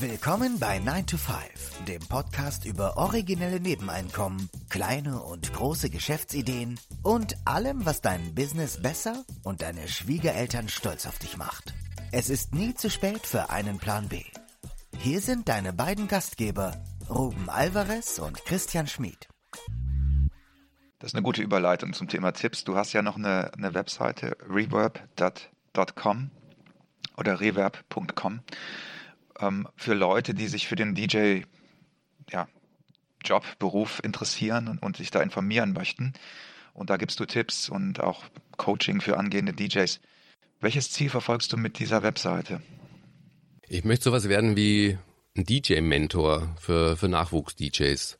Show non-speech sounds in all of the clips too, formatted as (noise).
Willkommen bei 9 to 5, dem Podcast über originelle Nebeneinkommen, kleine und große Geschäftsideen und allem, was dein Business besser und deine Schwiegereltern stolz auf dich macht. Es ist nie zu spät für einen Plan B. Hier sind deine beiden Gastgeber, Ruben Alvarez und Christian Schmid. Das ist eine gute Überleitung zum Thema Tipps. Du hast ja noch eine, eine Webseite reverb.com oder reverb.com ähm, für Leute, die sich für den DJ ja, Job, Beruf interessieren und, sich da informieren möchten. Und da gibst du Tipps und auch Coaching für angehende DJs. Welches Ziel verfolgst du mit dieser Webseite? Ich möchte sowas werden wie ein DJ-Mentor für, für Nachwuchs-DJs.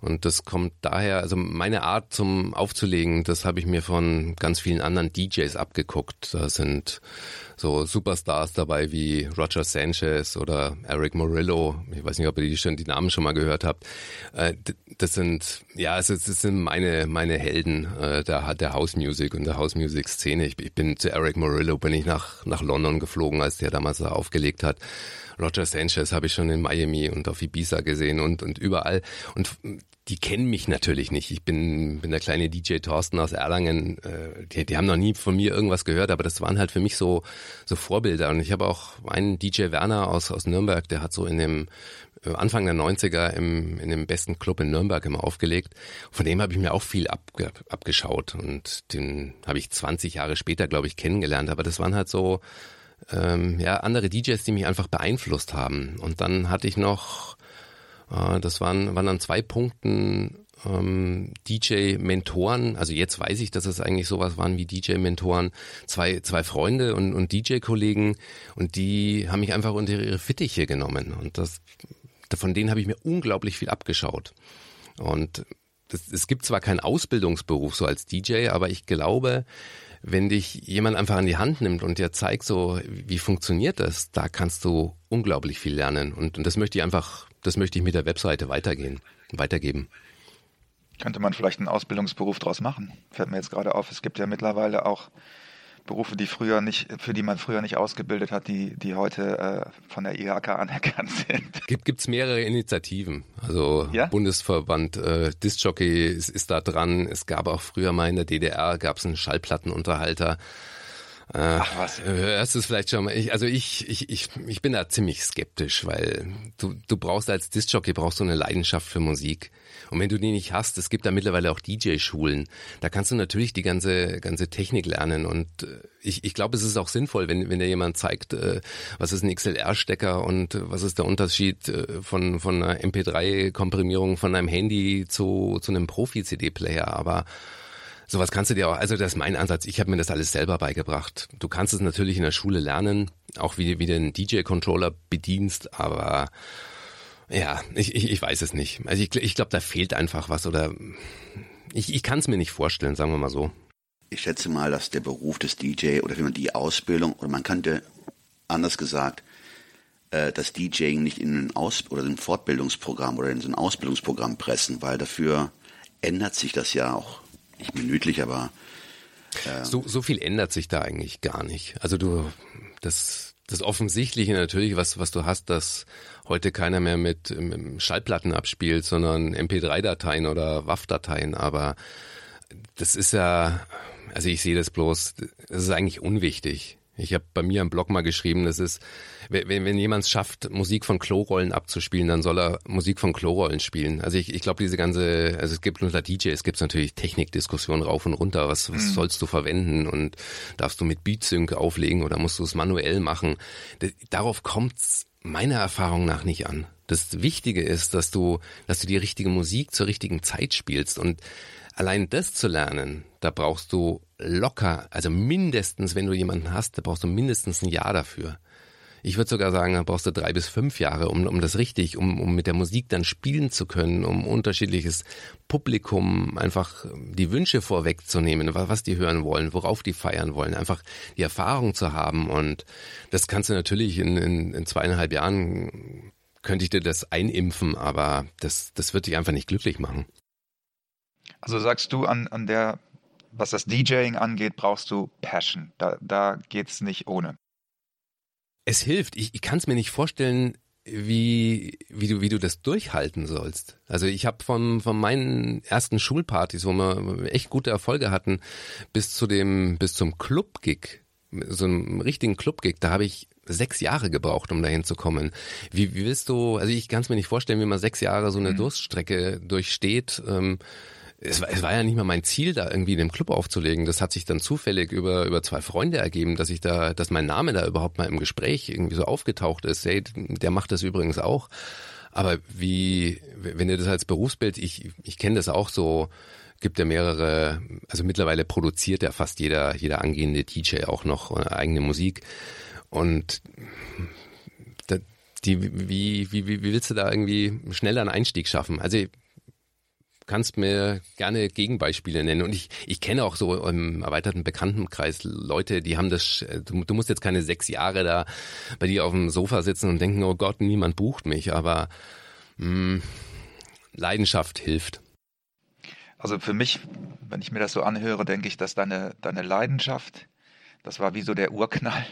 Und das kommt daher, also meine Art zum Aufzulegen, das habe ich mir von ganz vielen anderen DJs abgeguckt. Da sind so Superstars dabei wie Roger Sanchez oder Eric Morillo. Ich weiß nicht, ob ihr die, schon, die Namen schon mal gehört habt. Äh, das sind, ja, also das sind meine, meine Helden äh, der, der House Music und der House Music Szene. Ich, bin zu Eric Morillo, bin ich nach, nach London geflogen, als der damals da aufgelegt hat. Roger Sanchez habe ich schon in Miami und auf Ibiza gesehen und, und überall. Und die kennen mich natürlich nicht. Ich bin, bin der kleine DJ Thorsten aus Erlangen. Äh, die, die haben noch nie von mir irgendwas gehört, aber das waren halt für mich so, so Vorbilder. Und ich habe auch einen DJ Werner aus, aus Nürnberg, der hat so in dem äh, Anfang der 90er im, in dem besten Club in Nürnberg immer aufgelegt. Von dem habe ich mir auch viel abge, abgeschaut. Und den habe ich 20 Jahre später, glaube ich, kennengelernt. Aber das waren halt so ähm, ja, andere DJs, die mich einfach beeinflusst haben. Und dann hatte ich noch, äh, das waren, waren dann zwei Punkten ähm, DJ-Mentoren, also jetzt weiß ich, dass es eigentlich sowas waren wie DJ-Mentoren, zwei, zwei Freunde und, und DJ-Kollegen und die haben mich einfach unter ihre Fittiche genommen und das, von denen habe ich mir unglaublich viel abgeschaut. Und es gibt zwar keinen Ausbildungsberuf so als DJ, aber ich glaube, wenn dich jemand einfach an die Hand nimmt und dir zeigt, so wie funktioniert das, da kannst du unglaublich viel lernen. Und, und das möchte ich einfach, das möchte ich mit der Webseite weitergehen, weitergeben. Könnte man vielleicht einen Ausbildungsberuf draus machen? Fällt mir jetzt gerade auf. Es gibt ja mittlerweile auch Berufe, die früher nicht, für die man früher nicht ausgebildet hat, die, die heute äh, von der IHK (laughs) anerkannt sind. Gibt gibt's mehrere Initiativen. Also ja? Bundesverband äh, Discjockey ist, ist da dran. Es gab auch früher mal in der DDR gab es einen Schallplattenunterhalter. Äh, Ach was. Hörst du es vielleicht schon mal? Ich, also ich, ich, ich, ich bin da ziemlich skeptisch, weil du, du brauchst als Discjockey brauchst du eine Leidenschaft für Musik. Und wenn du die nicht hast, es gibt da mittlerweile auch DJ-Schulen, da kannst du natürlich die ganze, ganze Technik lernen. Und äh, ich, ich glaube, es ist auch sinnvoll, wenn, wenn dir jemand zeigt, äh, was ist ein XLR-Stecker und was ist der Unterschied von, von einer MP3-Komprimierung von einem Handy zu, zu einem Profi-CD-Player. Aber Sowas kannst du dir auch, also das ist mein Ansatz. Ich habe mir das alles selber beigebracht. Du kannst es natürlich in der Schule lernen, auch wie, wie du einen DJ-Controller bedienst, aber ja, ich, ich, ich weiß es nicht. Also ich, ich glaube, da fehlt einfach was oder ich, ich kann es mir nicht vorstellen, sagen wir mal so. Ich schätze mal, dass der Beruf des DJ oder wie man die Ausbildung oder man könnte anders gesagt äh, das DJing nicht in ein Aus oder ein Fortbildungsprogramm oder in so ein Ausbildungsprogramm pressen, weil dafür ändert sich das ja auch nicht minütlich, aber äh so, so viel ändert sich da eigentlich gar nicht. Also du, das, das Offensichtliche natürlich, was, was du hast, dass heute keiner mehr mit, mit Schallplatten abspielt, sondern MP3-Dateien oder WAV-Dateien, aber das ist ja, also ich sehe das bloß, das ist eigentlich unwichtig. Ich habe bei mir im Blog mal geschrieben, das ist, wenn, wenn jemand es schafft, Musik von Klorollen abzuspielen, dann soll er Musik von Klorollen spielen. Also ich, ich glaube, diese ganze, also es gibt unter DJ, es gibt natürlich Technikdiskussionen rauf und runter, was, was mhm. sollst du verwenden und darfst du mit Beatsync auflegen oder musst du es manuell machen? Darauf kommt's meiner Erfahrung nach nicht an. Das Wichtige ist, dass du, dass du die richtige Musik zur richtigen Zeit spielst und allein das zu lernen, da brauchst du locker, also mindestens, wenn du jemanden hast, da brauchst du mindestens ein Jahr dafür. Ich würde sogar sagen, da brauchst du drei bis fünf Jahre, um, um das richtig, um, um mit der Musik dann spielen zu können, um unterschiedliches Publikum einfach die Wünsche vorwegzunehmen, was die hören wollen, worauf die feiern wollen, einfach die Erfahrung zu haben. Und das kannst du natürlich in, in, in zweieinhalb Jahren, könnte ich dir das einimpfen, aber das, das wird dich einfach nicht glücklich machen. Also sagst du an, an der, was das DJing angeht, brauchst du Passion. Da, da geht's nicht ohne. Es hilft. Ich, ich kann es mir nicht vorstellen, wie, wie du, wie du das durchhalten sollst. Also ich habe von, von meinen ersten Schulpartys, wo wir echt gute Erfolge hatten, bis zu dem, bis zum Club-Gig, so einem richtigen Club-Gig, da habe ich sechs Jahre gebraucht, um dahin zu kommen. Wie, wie willst du, also ich kann es mir nicht vorstellen, wie man sechs Jahre so eine mhm. Durststrecke durchsteht. Ähm, es war, es war ja nicht mal mein Ziel, da irgendwie in dem Club aufzulegen. Das hat sich dann zufällig über, über zwei Freunde ergeben, dass ich da, dass mein Name da überhaupt mal im Gespräch irgendwie so aufgetaucht ist. Hey, der macht das übrigens auch. Aber wie, wenn ihr das als Berufsbild, ich, ich kenne das auch so, gibt ja mehrere, also mittlerweile produziert ja fast jeder, jeder angehende DJ auch noch eigene Musik. Und die, wie, wie, wie willst du da irgendwie schneller einen Einstieg schaffen? Also kannst mir gerne Gegenbeispiele nennen. Und ich, ich kenne auch so im erweiterten Bekanntenkreis Leute, die haben das, du, du musst jetzt keine sechs Jahre da bei dir auf dem Sofa sitzen und denken, oh Gott, niemand bucht mich, aber mh, hm, Leidenschaft hilft. Also für mich, wenn ich mir das so anhöre, denke ich, dass deine, deine Leidenschaft, das war wie so der Urknall.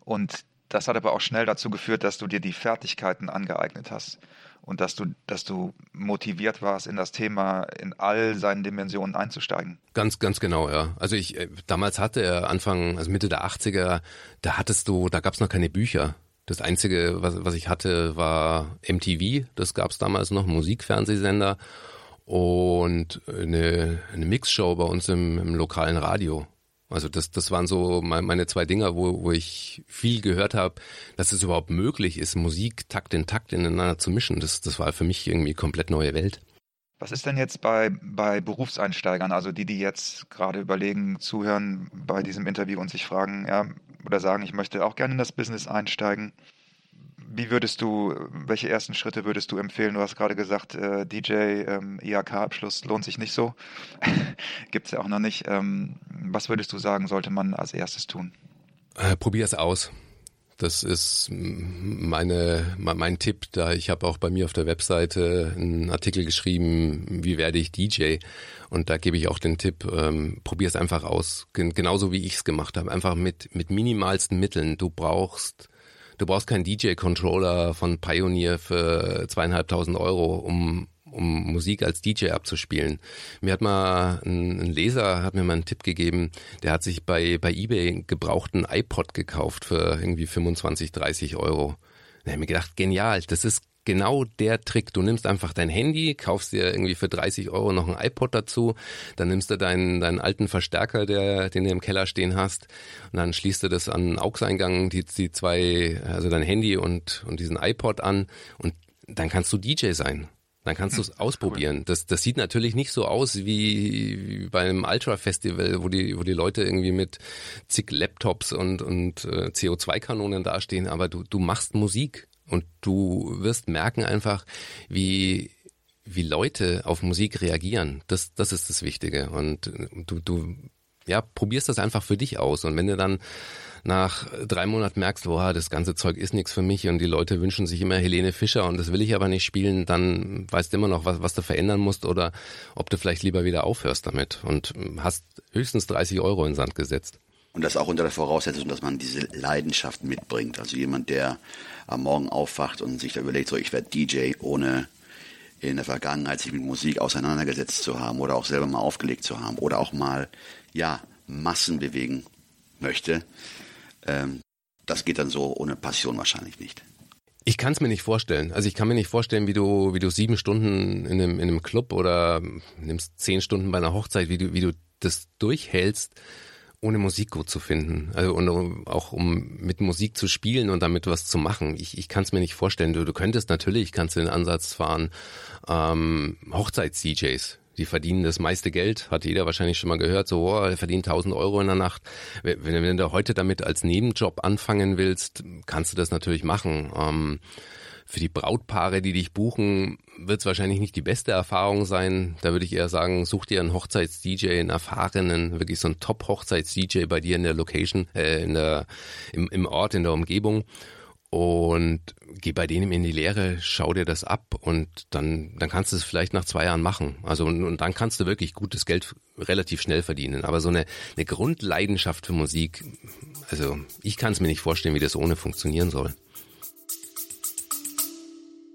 Und das hat aber auch schnell dazu geführt, dass du dir die Fertigkeiten angeeignet hast und dass du, dass du motiviert warst, in das Thema in all seinen Dimensionen einzusteigen. Ganz, ganz genau, ja. Also ich, äh, damals hatte Anfang, also Mitte der 80er, da hattest du, da gab es noch keine Bücher. Das Einzige, was, was ich hatte, war MTV, das gab es damals noch, Musikfernsehsender und eine, eine Mixshow bei uns im, im lokalen Radio. Also das, das waren so meine zwei Dinger, wo, wo ich viel gehört habe, dass es überhaupt möglich ist, Musik Takt in Takt ineinander zu mischen. Das, das war für mich irgendwie komplett neue Welt. Was ist denn jetzt bei, bei Berufseinsteigern, also die, die jetzt gerade überlegen, zuhören bei diesem Interview und sich fragen, ja, oder sagen, ich möchte auch gerne in das Business einsteigen? Wie würdest du, welche ersten Schritte würdest du empfehlen? Du hast gerade gesagt, äh, DJ, ähm, IHK-Abschluss lohnt sich nicht so. (laughs) Gibt es ja auch noch nicht. Ähm, was würdest du sagen, sollte man als erstes tun? Äh, Probier es aus. Das ist meine, mein Tipp, da ich habe auch bei mir auf der Webseite einen Artikel geschrieben, wie werde ich DJ? Und da gebe ich auch den Tipp, ähm, probier es einfach aus. Genauso wie ich es gemacht habe. Einfach mit, mit minimalsten Mitteln. Du brauchst Du brauchst keinen DJ-Controller von Pioneer für zweieinhalbtausend Euro, um um Musik als DJ abzuspielen. Mir hat mal ein, ein, Leser hat mir mal einen Tipp gegeben, der hat sich bei, bei eBay gebrauchten iPod gekauft für irgendwie 25, 30 Euro. Da habe ich mir gedacht, genial, das ist genau der Trick. Du nimmst einfach dein Handy, kaufst dir irgendwie für 30 Euro noch ein iPod dazu, dann nimmst du deinen, deinen alten Verstärker, der, den du im Keller stehen hast, und dann schließt du das an den AUX-Eingang, die, die zwei, also dein Handy und, und diesen iPod an und dann kannst du DJ sein. Dann kannst du es ausprobieren. Das, das sieht natürlich nicht so aus wie, wie bei einem Ultra-Festival, wo die, wo die Leute irgendwie mit zig Laptops und, und äh, CO2-Kanonen dastehen, aber du, du machst Musik. Und du wirst merken einfach, wie, wie Leute auf Musik reagieren. Das, das ist das Wichtige. Und du, du, ja, probierst das einfach für dich aus. Und wenn du dann nach drei Monaten merkst, boah, das ganze Zeug ist nichts für mich und die Leute wünschen sich immer Helene Fischer und das will ich aber nicht spielen, dann weißt du immer noch, was, was du verändern musst oder ob du vielleicht lieber wieder aufhörst damit und hast höchstens 30 Euro in Sand gesetzt. Und das auch unter der Voraussetzung, dass man diese Leidenschaft mitbringt. Also jemand, der am Morgen aufwacht und sich da überlegt, so ich werde DJ, ohne in der Vergangenheit sich mit Musik auseinandergesetzt zu haben oder auch selber mal aufgelegt zu haben oder auch mal, ja, Massen bewegen möchte. Ähm, das geht dann so ohne Passion wahrscheinlich nicht. Ich kann es mir nicht vorstellen. Also ich kann mir nicht vorstellen, wie du, wie du sieben Stunden in einem, in einem Club oder nimmst zehn Stunden bei einer Hochzeit, wie du, wie du das durchhältst ohne Musik gut zu finden. Also und auch um mit Musik zu spielen und damit was zu machen. Ich, ich kann es mir nicht vorstellen. Du, du könntest natürlich, kannst du den Ansatz fahren, ähm, Hochzeits-DJs. Die verdienen das meiste Geld, hat jeder wahrscheinlich schon mal gehört, so, oh, er verdient 1000 Euro in der Nacht. Wenn, wenn du heute damit als Nebenjob anfangen willst, kannst du das natürlich machen. Ähm, für die Brautpaare, die dich buchen, wird es wahrscheinlich nicht die beste Erfahrung sein. Da würde ich eher sagen, such dir einen Hochzeits-DJ, einen erfahrenen, wirklich so einen Top-Hochzeits-DJ bei dir in der Location, äh, in der, im, im Ort, in der Umgebung und geh bei denen in die Lehre, schau dir das ab und dann, dann kannst du es vielleicht nach zwei Jahren machen. Also und, und dann kannst du wirklich gutes Geld relativ schnell verdienen. Aber so eine, eine Grundleidenschaft für Musik, also ich kann es mir nicht vorstellen, wie das ohne funktionieren soll.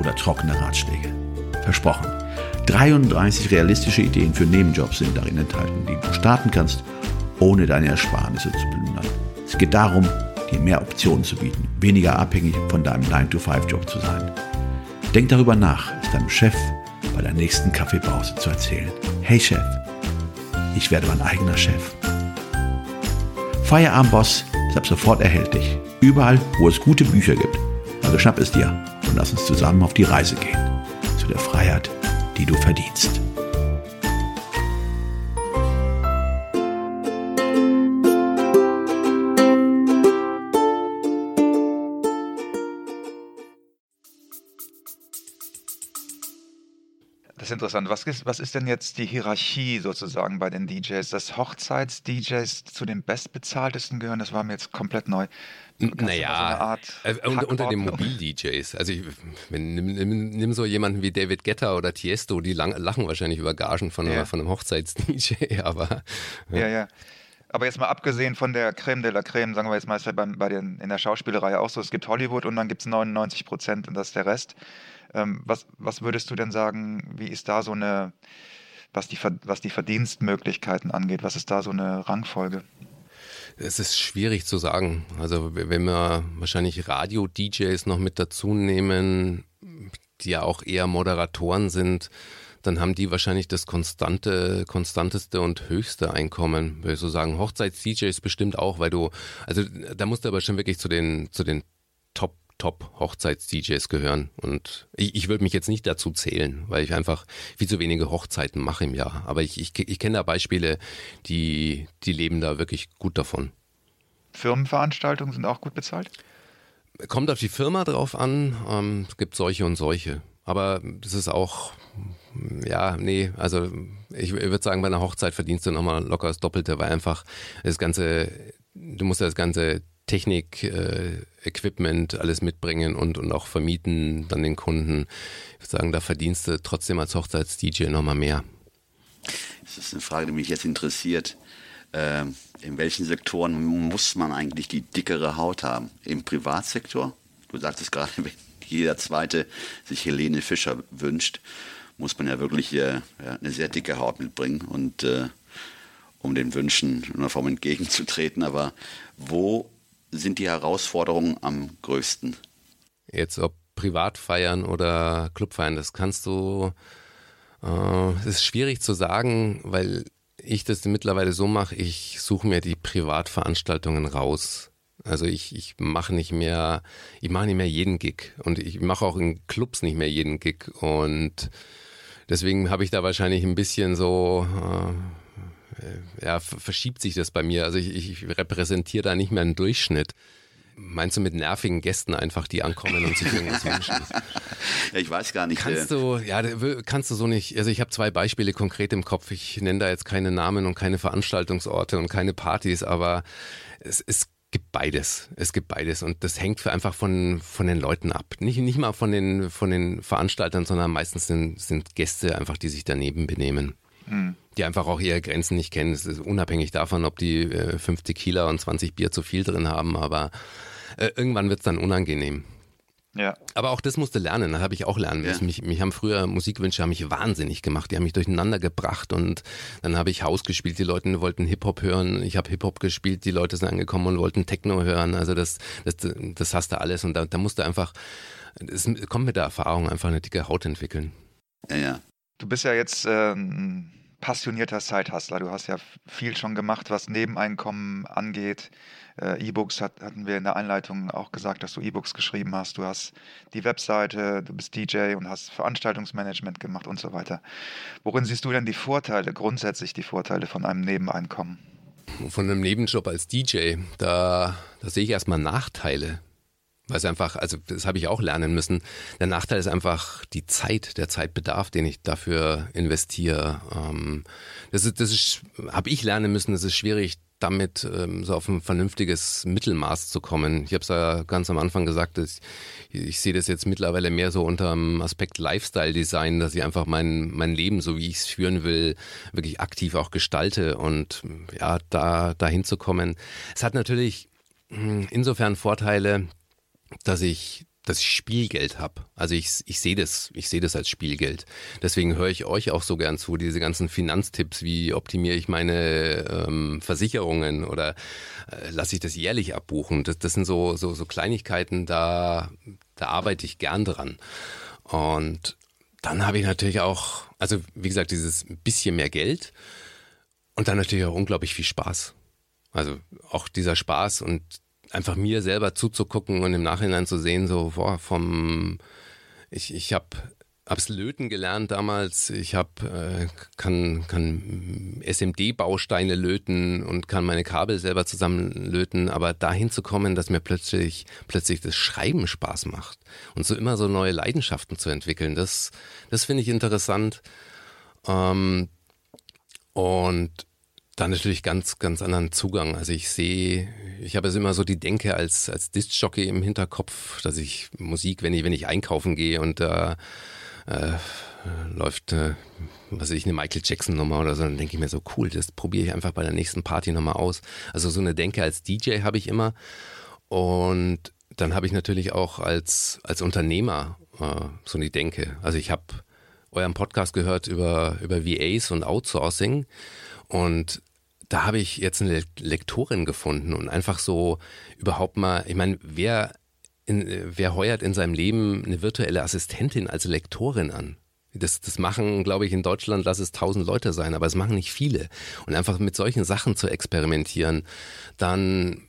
oder trockene Ratschläge. Versprochen. 33 realistische Ideen für Nebenjobs sind darin enthalten, die du starten kannst, ohne deine Ersparnisse zu plündern. Es geht darum, dir mehr Optionen zu bieten, weniger abhängig von deinem 9-to-5-Job zu sein. Denk darüber nach, es deinem Chef bei der nächsten Kaffeepause zu erzählen. Hey Chef, ich werde mein eigener Chef. Feierabendboss ist ab sofort erhältlich. Überall, wo es gute Bücher gibt. Also schnapp es dir und lass uns zusammen auf die Reise gehen. Zu der Freiheit, die du verdienst. Interessant. Was ist, was ist denn jetzt die Hierarchie sozusagen bei den DJs? Dass Hochzeits-DJs zu den bestbezahltesten gehören, das war mir jetzt komplett neu. Da so Naja, Art äh, unter, unter den? Mobil-DJs. Also ich, wenn, nimm, nimm, so jemanden wie David Guetta oder Tiesto, die lang, lachen wahrscheinlich über Gagen von, Ja. einem- von einem Hochzeits-DJ, (laughs) aber Ja, ja. Aber jetzt mal abgesehen von der Creme de la Creme, sagen wir jetzt mal, ist ja bei, bei den, in der Schauspielerei auch so, es gibt Hollywood und dann gibt es 99 Prozent und das ist der Rest. Ähm, was, was würdest du denn sagen, wie ist da so eine, was die, was die Verdienstmöglichkeiten angeht, was ist da so eine Rangfolge? Es ist schwierig zu sagen. Also wenn wir wahrscheinlich Radio-DJs noch mit dazu nehmen, die ja auch eher Moderatoren sind, dann haben die wahrscheinlich das konstante, konstanteste und höchste Einkommen. Würde ich so sagen, Hochzeits-DJs bestimmt auch, weil du, also da musst du aber schon wirklich zu den, zu den Top Top Hochzeits-DJs gehören. Und ich, ich würde mich jetzt nicht dazu zählen, weil ich einfach viel zu wenige Hochzeiten mache im Jahr. Aber ich, ich, ich kenne da Beispiele, die, die leben da wirklich gut davon. Firmenveranstaltungen sind auch gut bezahlt? Kommt auf die Firma drauf an. Ähm, es gibt solche und solche. Aber das ist auch, ja, nee, also ich würde sagen, bei einer Hochzeit verdienst du nochmal locker das Doppelte, weil einfach das ganze, du musst ja das ganze Technik, äh, Equipment, alles mitbringen und, und auch vermieten dann den Kunden. Ich würde sagen, da verdienst du trotzdem als Hochzeits-DJ nochmal mehr. Das ist eine Frage, die mich jetzt interessiert. Ähm, in welchen Sektoren muss man eigentlich die dickere Haut haben? Im Privatsektor? Du sagtest gerade, (laughs) wenn jeder Zweite sich Helene Fischer wünscht, muss man ja wirklich äh, ja, eine sehr dicke Haut mitbringen und äh, um den Wünschen in einer Form entgegenzutreten. Aber wo sind die Herausforderungen am größten? Jetzt ob Privatfeiern oder Clubfeiern, das kannst du, äh, es ist schwierig zu sagen, weil ich das mittlerweile so mache, ich suche mir die Privatveranstaltungen raus. Also ich, ich mache nicht mehr, ich mache nicht mehr jeden Gig und ich mache auch in Clubs nicht mehr jeden Gig und deswegen habe ich da wahrscheinlich ein bisschen so, äh, ja, ver- verschiebt sich das bei mir. Also ich, ich repräsentiere da nicht mehr einen Durchschnitt. Meinst du mit nervigen Gästen einfach, die ankommen und sich irgendwas wünschen? (laughs) Ja, ich weiß gar nicht. Kannst äh, du, ja, kannst du so nicht. Also ich habe zwei Beispiele konkret im Kopf. Ich nenne da jetzt keine Namen und keine Veranstaltungsorte und keine Partys, aber es, es gibt beides. Es gibt beides und das hängt einfach von, von den Leuten ab. Nicht, nicht mal von den, von den Veranstaltern, sondern meistens sind, sind Gäste einfach, die sich daneben benehmen. Die einfach auch ihre Grenzen nicht kennen. Es ist unabhängig davon, ob die äh, 50 Kilo und 20 Bier zu viel drin haben, aber äh, irgendwann wird es dann unangenehm. Ja. Aber auch das musste lernen, das habe ich auch lernen müssen. Ja. Mich, mich haben früher Musikwünsche haben mich wahnsinnig gemacht, die haben mich durcheinander gebracht und dann habe ich Haus gespielt, die Leute wollten Hip-Hop hören, ich habe Hip-Hop gespielt, die Leute sind angekommen und wollten Techno hören, also das, das, das hast du alles und da, da musst du einfach, es kommt mit der Erfahrung einfach eine dicke Haut entwickeln. ja, ja. Du bist ja jetzt äh, ein passionierter Side-Hustler. Du hast ja viel schon gemacht, was Nebeneinkommen angeht. Äh, E-Books hat, hatten wir in der Einleitung auch gesagt, dass du E-Books geschrieben hast. Du hast die Webseite, du bist DJ und hast Veranstaltungsmanagement gemacht und so weiter. Worin siehst du denn die Vorteile, grundsätzlich die Vorteile von einem Nebeneinkommen? Von einem Nebenjob als DJ, da, da sehe ich erstmal Nachteile. Weil es einfach, also das habe ich auch lernen müssen. Der Nachteil ist einfach die Zeit, der Zeitbedarf, den ich dafür investiere. Ähm, das ist, das ist, habe ich lernen müssen. Es ist schwierig, damit ähm, so auf ein vernünftiges Mittelmaß zu kommen. Ich habe es ja ganz am Anfang gesagt, dass ich, ich sehe das jetzt mittlerweile mehr so unter dem Aspekt Lifestyle-Design, dass ich einfach mein, mein Leben, so wie ich es führen will, wirklich aktiv auch gestalte und ja, da dahin zu kommen. Es hat natürlich hm, insofern Vorteile, dass ich ich Spielgeld habe. Also ich, ich sehe das, ich sehe das als Spielgeld. Deswegen höre ich euch auch so gern zu, diese ganzen Finanztipps, wie optimiere ich meine ähm, Versicherungen oder äh, lasse ich das jährlich abbuchen. Das, das sind so, so, so Kleinigkeiten, da, da arbeite ich gern dran. Und dann habe ich natürlich auch, also wie gesagt, dieses bisschen mehr Geld und dann natürlich auch unglaublich viel Spaß. Also auch dieser Spaß und einfach mir selber zuzugucken und im Nachhinein zu sehen, so boah, vom ich, ich habe hab's löten gelernt damals. Ich hab, äh, kann, kann SMD-Bausteine löten und kann meine Kabel selber zusammenlöten, aber dahin zu kommen, dass mir plötzlich, plötzlich das Schreiben Spaß macht und so immer so neue Leidenschaften zu entwickeln, das, das finde ich interessant. Ähm, und dann natürlich ganz, ganz anderen Zugang. Also ich sehe, ich habe es immer so die Denke als, als Disc-Jockey im Hinterkopf, dass ich Musik, wenn ich, wenn ich einkaufen gehe und da äh, läuft, äh, was weiß ich, eine Michael Jackson-Nummer oder so, dann denke ich mir so, cool, das probiere ich einfach bei der nächsten Party nochmal aus. Also so eine Denke als DJ habe ich immer. Und dann habe ich natürlich auch als, als Unternehmer äh, so eine Denke. Also ich habe euren Podcast gehört über, über VAs und Outsourcing. Und da habe ich jetzt eine Lektorin gefunden und einfach so überhaupt mal, ich meine, wer, in, wer heuert in seinem Leben eine virtuelle Assistentin als Lektorin an? Das, das machen, glaube ich, in Deutschland, lass es tausend Leute sein, aber es machen nicht viele. Und einfach mit solchen Sachen zu experimentieren, dann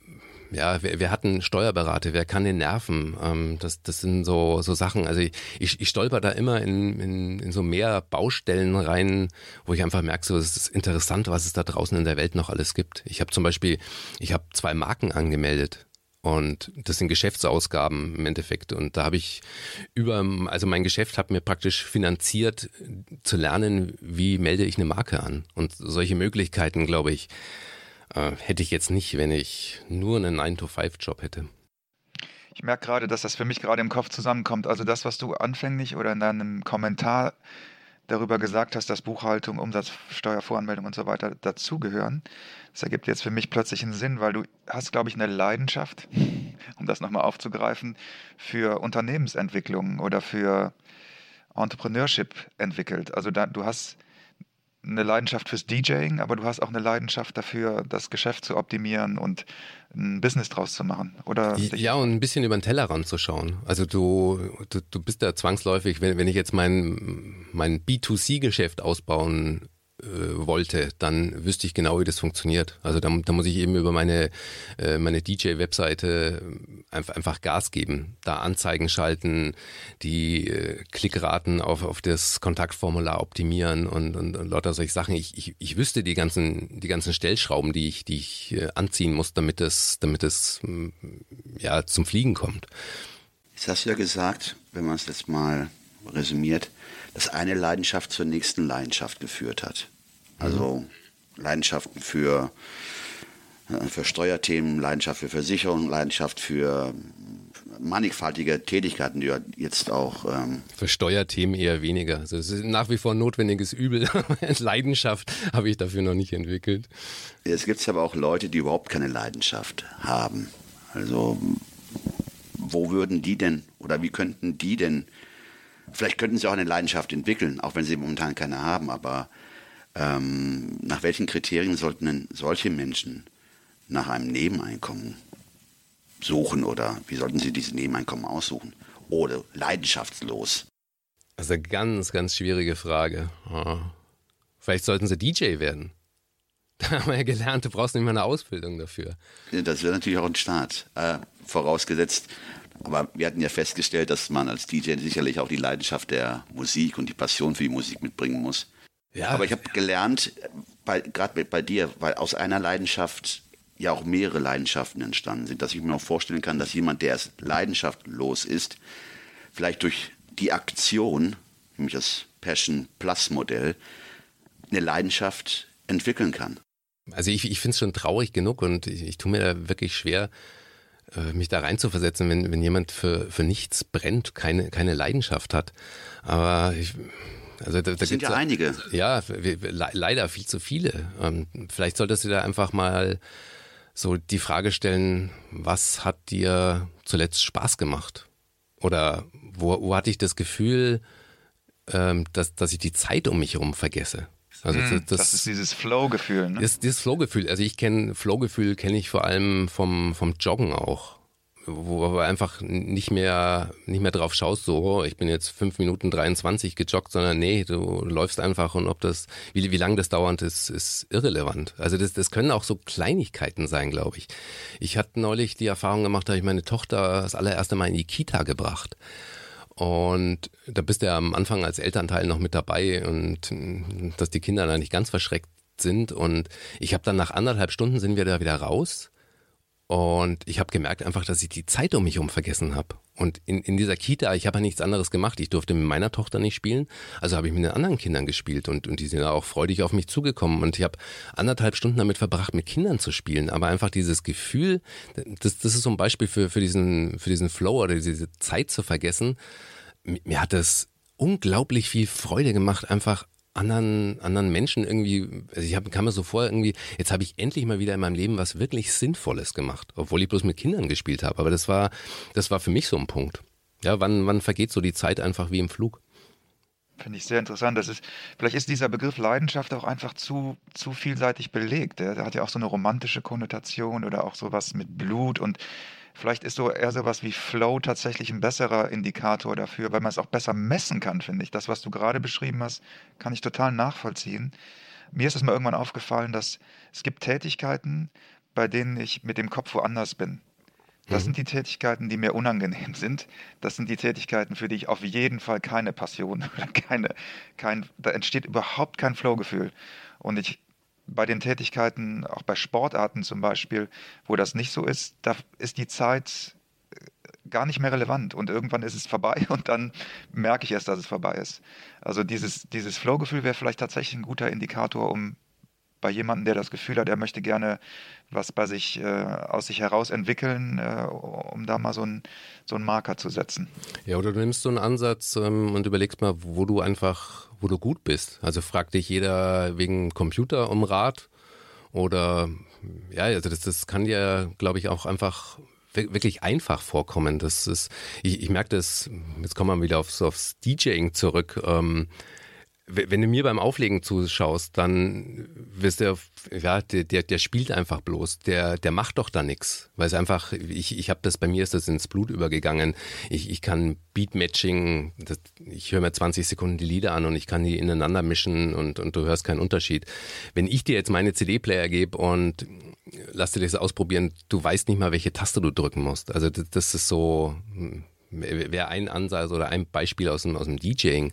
ja, wir, wir hatten Steuerberater, wer kann den nerven? Ähm, das, das sind so, so Sachen. Also ich, ich, ich stolper da immer in, in, in so mehr Baustellen rein, wo ich einfach merke, so es ist interessant, was es da draußen in der Welt noch alles gibt. Ich habe zum Beispiel, ich habe zwei Marken angemeldet. Und das sind Geschäftsausgaben im Endeffekt. Und da habe ich über, also mein Geschäft hat mir praktisch finanziert zu lernen, wie melde ich eine Marke an. Und solche Möglichkeiten, glaube ich, äh, hätte ich jetzt nicht, wenn ich nur einen 9-to-5-Job hätte. Ich merke gerade, dass das für mich gerade im Kopf zusammenkommt. Also das, was du anfänglich oder in deinem Kommentar darüber gesagt hast, dass Buchhaltung, Umsatzsteuervoranmeldung und so weiter dazugehören, das ergibt jetzt für mich plötzlich einen Sinn, weil du hast, glaube ich, eine Leidenschaft, (laughs) um das nochmal aufzugreifen, für Unternehmensentwicklung oder für Entrepreneurship entwickelt. Also da, du hast eine Leidenschaft fürs DJing, aber du hast auch eine Leidenschaft dafür, das Geschäft zu optimieren und ein Business draus zu machen, oder? Ja, und ein bisschen über den Tellerrand zu schauen. Also du, du, du bist da zwangsläufig, wenn, wenn ich jetzt mein, mein B2C-Geschäft ausbauen äh, wollte, dann wüsste ich genau, wie das funktioniert. Also da, da muss ich eben über meine, äh, meine DJ-Webseite einfach, einfach Gas geben, da Anzeigen schalten, die äh, Klickraten auf, auf das Kontaktformular optimieren und, und, und lauter solche Sachen. Ich, ich, ich wüsste die ganzen, die ganzen Stellschrauben, die ich, die ich äh, anziehen muss, damit es, damit mm, ja, zum Fliegen kommt. Jetzt hast du ja gesagt, wenn man es jetzt mal resümiert, dass eine Leidenschaft zur nächsten Leidenschaft geführt hat. Also mhm. Leidenschaften für, äh, für Steuerthemen, Leidenschaft für Versicherungen, Leidenschaft für mannigfaltige Tätigkeiten, die jetzt auch. Ähm für Steuerthemen eher weniger. Also es ist nach wie vor ein notwendiges Übel. (laughs) Leidenschaft habe ich dafür noch nicht entwickelt. Es gibt aber auch Leute, die überhaupt keine Leidenschaft haben. Also wo würden die denn oder wie könnten die denn Vielleicht könnten sie auch eine Leidenschaft entwickeln, auch wenn sie momentan keine haben, aber ähm, nach welchen Kriterien sollten denn solche Menschen nach einem Nebeneinkommen suchen oder wie sollten sie dieses Nebeneinkommen aussuchen? Oder leidenschaftslos? Das ist eine ganz, ganz schwierige Frage. Vielleicht sollten sie DJ werden. (laughs) Da haben wir ja gelernt, du brauchst nicht mal eine Ausbildung dafür. Das wäre natürlich auch ein Start. Äh, vorausgesetzt, aber wir hatten ja festgestellt, dass man als DJ sicherlich auch die Leidenschaft der Musik und die Passion für die Musik mitbringen muss. Ja. Aber ich habe gelernt, gerade bei dir, weil aus einer Leidenschaft ja auch mehrere Leidenschaften entstanden sind. Dass ich mir auch vorstellen kann, dass jemand, der erst leidenschaftslos ist, vielleicht durch die Aktion, nämlich das Passion Plus Modell, eine Leidenschaft entwickeln kann. Also ich, ich finde es schon traurig genug und ich, ich tue mir da wirklich schwer, mich da reinzuversetzen, wenn, wenn jemand für, für nichts brennt, keine, keine Leidenschaft hat. Aber ich, also da, da sind ja einige. Ja, leider viel zu viele. Ähm, vielleicht solltest du da einfach mal so die Frage stellen, was hat dir zuletzt Spaß gemacht? Oder wo, wo hatte ich das Gefühl, ähm, dass, dass ich die Zeit um mich herum vergesse? Also das, das, das ist dieses Flow-Gefühl. Ne? Das, dieses Flow-Gefühl. Also ich kenne Flow-Gefühl kenne ich vor allem vom vom Joggen auch wo du einfach nicht mehr, nicht mehr drauf schaust, so, oh, ich bin jetzt fünf Minuten 23 gejoggt, sondern nee, du läufst einfach und ob das, wie, wie lang das dauert, ist, ist irrelevant. Also das, das können auch so Kleinigkeiten sein, glaube ich. Ich hatte neulich die Erfahrung gemacht, da habe ich meine Tochter das allererste Mal in die Kita gebracht. Und da bist du ja am Anfang als Elternteil noch mit dabei und dass die Kinder da nicht ganz verschreckt sind. Und ich habe dann nach anderthalb Stunden sind wir da wieder raus und ich habe gemerkt einfach, dass ich die Zeit um mich herum vergessen habe. Und in, in dieser Kita, ich habe ja nichts anderes gemacht. Ich durfte mit meiner Tochter nicht spielen, also habe ich mit den anderen Kindern gespielt und, und die sind auch freudig auf mich zugekommen. Und ich habe anderthalb Stunden damit verbracht, mit Kindern zu spielen. Aber einfach dieses Gefühl, das, das ist so ein Beispiel für, für, diesen, für diesen Flow oder diese Zeit zu vergessen. Mir hat das unglaublich viel Freude gemacht, einfach anderen, anderen Menschen irgendwie, also ich hab, kam mir so vor, irgendwie, jetzt habe ich endlich mal wieder in meinem Leben was wirklich Sinnvolles gemacht, obwohl ich bloß mit Kindern gespielt habe. Aber das war, das war für mich so ein Punkt. Ja, wann, wann vergeht so die Zeit einfach wie im Flug? Finde ich sehr interessant. Das ist, vielleicht ist dieser Begriff Leidenschaft auch einfach zu, zu vielseitig belegt. Der, hat ja auch so eine romantische Konnotation oder auch sowas mit Blut und Vielleicht ist so eher sowas wie Flow tatsächlich ein besserer Indikator dafür, weil man es auch besser messen kann, finde ich. Das, was du gerade beschrieben hast, kann ich total nachvollziehen. Mir ist es mal irgendwann aufgefallen, dass es gibt Tätigkeiten, bei denen ich mit dem Kopf woanders bin. Das mhm. sind die Tätigkeiten, die mir unangenehm sind. Das sind die Tätigkeiten, für die ich auf jeden Fall keine Passion (laughs) oder keine, kein, da entsteht überhaupt kein Flow-Gefühl. Und ich bei den Tätigkeiten, auch bei Sportarten zum Beispiel, wo das nicht so ist, da ist die Zeit äh, gar nicht mehr relevant und irgendwann ist es vorbei (laughs) und dann merke ich erst, dass es vorbei ist. Also dieses, dieses Flow-Gefühl wäre vielleicht tatsächlich ein guter Indikator, um bei jemandem, der das Gefühl hat, er möchte gerne was bei sich äh, aus sich heraus entwickeln, äh, um da mal so, ein, so einen Marker zu setzen. Ja, oder du nimmst so einen Ansatz ähm, und überlegst mal, wo du einfach, wo du gut bist. Also fragt dich jeder wegen Computer um Rat oder ja, also das, das kann dir, glaube ich, auch einfach wirklich einfach vorkommen. Das ist, ich, ich merke das, jetzt kommen wir wieder aufs, aufs DJing zurück. Ähm, wenn du mir beim Auflegen zuschaust, dann wirst du, ja, der, der, der spielt einfach bloß, der, der macht doch da nichts. Weil es einfach, ich, ich habe das, bei mir ist das ins Blut übergegangen. Ich, ich kann Beatmatching, das, ich höre mir 20 Sekunden die Lieder an und ich kann die ineinander mischen und, und du hörst keinen Unterschied. Wenn ich dir jetzt meine CD-Player gebe und lass dir das ausprobieren, du weißt nicht mal, welche Taste du drücken musst. Also das, das ist so, hm, wäre ein Ansatz oder ein Beispiel aus dem, aus dem DJing.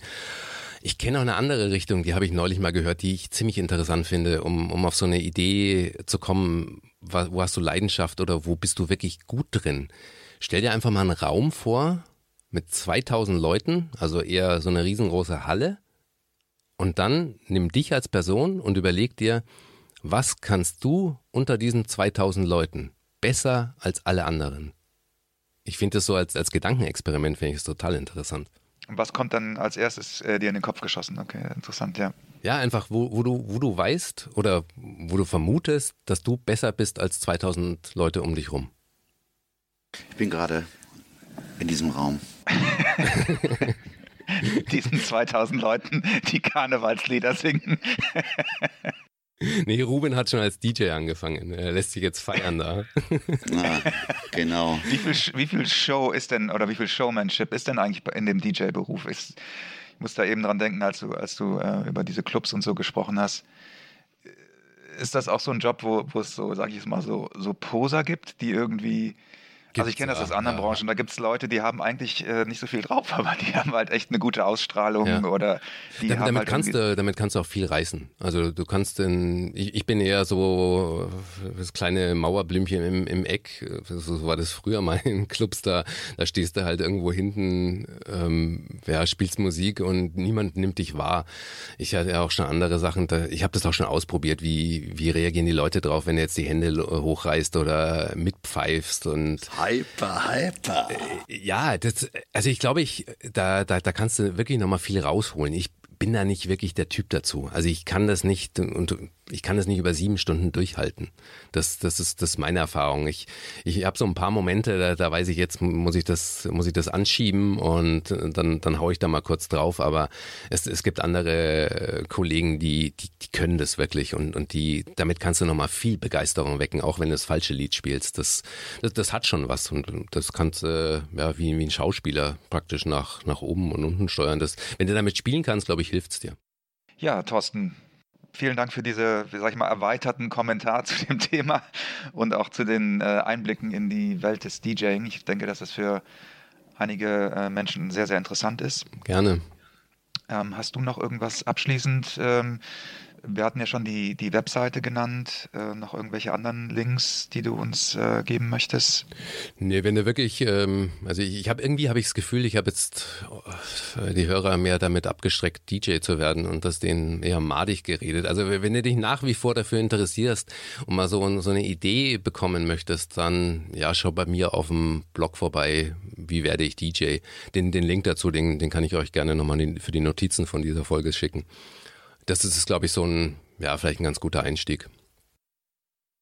Ich kenne auch eine andere Richtung, die habe ich neulich mal gehört, die ich ziemlich interessant finde, um, um auf so eine Idee zu kommen, wo hast du Leidenschaft oder wo bist du wirklich gut drin. Stell dir einfach mal einen Raum vor mit 2000 Leuten, also eher so eine riesengroße Halle. Und dann nimm dich als Person und überleg dir, was kannst du unter diesen 2000 Leuten besser als alle anderen? Ich finde das so als, als Gedankenexperiment, finde ich es total interessant. Was kommt dann als erstes äh, dir in den Kopf geschossen? Okay, interessant, ja. Ja, einfach, wo, wo, du, wo du weißt oder wo du vermutest, dass du besser bist als 2000 Leute um dich rum. Ich bin gerade in diesem Raum. (laughs) Diesen 2000 Leuten, die Karnevalslieder singen. (laughs) Nee, Ruben hat schon als DJ angefangen. Er lässt sich jetzt feiern da. (laughs) Ah, genau. Wie viel, wie viel Show ist denn, oder wie viel Showmanship ist denn eigentlich in dem DJ-Beruf? Ich muss da eben dran denken, als du, als du äh, über diese Clubs und so gesprochen hast. Ist das auch so ein Job, wo, wo es so, sag ich es mal, so, so Poser gibt, die irgendwie also ich kenne das aus anderen ja. Branchen. Da gibt es Leute, die haben eigentlich äh, nicht so viel drauf, (laughs) aber die haben halt echt eine gute Ausstrahlung ja. oder die damit, haben damit halt kannst du, damit kannst du auch viel reißen. Also du kannst in, ich, ich bin eher so das kleine Mauerblümchen im, im Eck. So war das früher mal (laughs) in Clubs. Da, da stehst du halt irgendwo hinten, ähm, ja, spielst Musik und niemand nimmt dich wahr. Ich hatte ja auch schon andere Sachen. Da, ich habe das auch schon ausprobiert. Wie wie reagieren die Leute drauf, wenn du jetzt die Hände hochreißt oder mitpfeifst und Hyper, hyper. Äh, ja, das, also ich glaube, ich, da, da, da kannst du wirklich nochmal viel rausholen. Ich bin da nicht wirklich der Typ dazu. Also ich kann das nicht und ich kann das nicht über sieben Stunden durchhalten. Das, das ist, das ist meine Erfahrung. Ich, ich habe so ein paar Momente, da, da weiß ich jetzt, muss ich das, muss ich das anschieben und dann, dann hau ich da mal kurz drauf. Aber es, es gibt andere äh, Kollegen, die, die, die können das wirklich und, und die, damit kannst du nochmal viel Begeisterung wecken, auch wenn du das falsche Lied spielst. Das, das, das hat schon was und das kannst äh, ja wie, wie ein Schauspieler praktisch nach, nach oben und unten steuern. Das, wenn du damit spielen kannst, glaube ich, hilft's dir. Ja, Thorsten, vielen Dank für diese, sag ich mal, erweiterten Kommentar (laughs) zu dem Thema und auch zu den äh, Einblicken in die Welt des DJing. Ich denke, dass das für einige äh, Menschen sehr, sehr interessant ist. Gerne. Ähm, hast du noch irgendwas abschließend ähm, wir hatten ja schon die, die Webseite genannt, äh, noch irgendwelche anderen Links, die du uns äh, geben möchtest? Nee, wenn du wirklich, ähm, also ich, ich habe irgendwie habe ich das Gefühl, ich habe jetzt äh, die Hörer mehr damit abgestreckt, DJ zu werden und das denen eher madig geredet. Also wenn du dich nach wie vor dafür interessierst und mal so, so eine Idee bekommen möchtest, dann ja, schau bei mir auf dem Blog vorbei, wie werde ich DJ. Den, den Link dazu, den, den kann ich euch gerne nochmal für die Notizen von dieser Folge schicken das ist, glaube ich, so ein, ja, vielleicht ein ganz guter Einstieg.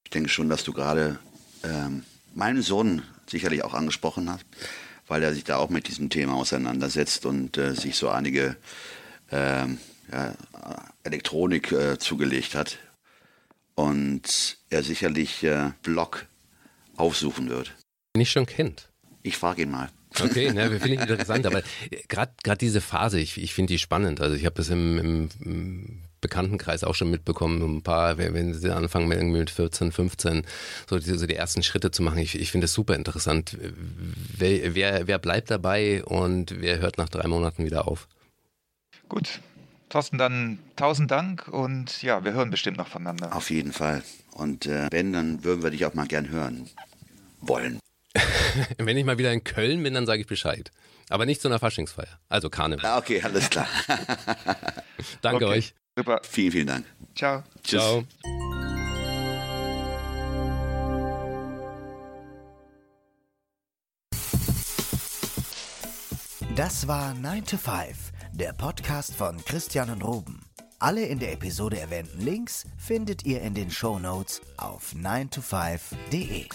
Ich denke schon, dass du gerade ähm, meinen Sohn sicherlich auch angesprochen hast, weil er sich da auch mit diesem Thema auseinandersetzt und äh, sich so einige ähm, ja, Elektronik äh, zugelegt hat. Und er sicherlich äh, Blog aufsuchen wird. Nicht schon kennt. Ich frage ihn mal. Okay, ne, finde ich interessant, aber gerade gerade diese Phase, ich, ich finde die spannend. Also ich habe das im, im, im Bekanntenkreis auch schon mitbekommen, ein paar, wenn sie anfangen mit, irgendwie mit 14, 15, so die, so die ersten Schritte zu machen. Ich, ich finde es super interessant. Wer, wer, wer bleibt dabei und wer hört nach drei Monaten wieder auf? Gut. Thorsten, dann tausend Dank und ja, wir hören bestimmt noch voneinander. Auf jeden Fall. Und äh, wenn, dann würden wir dich auch mal gern hören wollen. (laughs) Wenn ich mal wieder in Köln bin, dann sage ich Bescheid. Aber nicht zu einer Faschingsfeier. Also Karneval. Ah, okay, alles klar. (laughs) Danke okay. euch. Super. Vielen, vielen Dank. Ciao. Tschüss. Ciao. Das war 9 to 5, der Podcast von Christian und Ruben. Alle in der Episode erwähnten Links findet ihr in den Show Notes auf 9to5.de.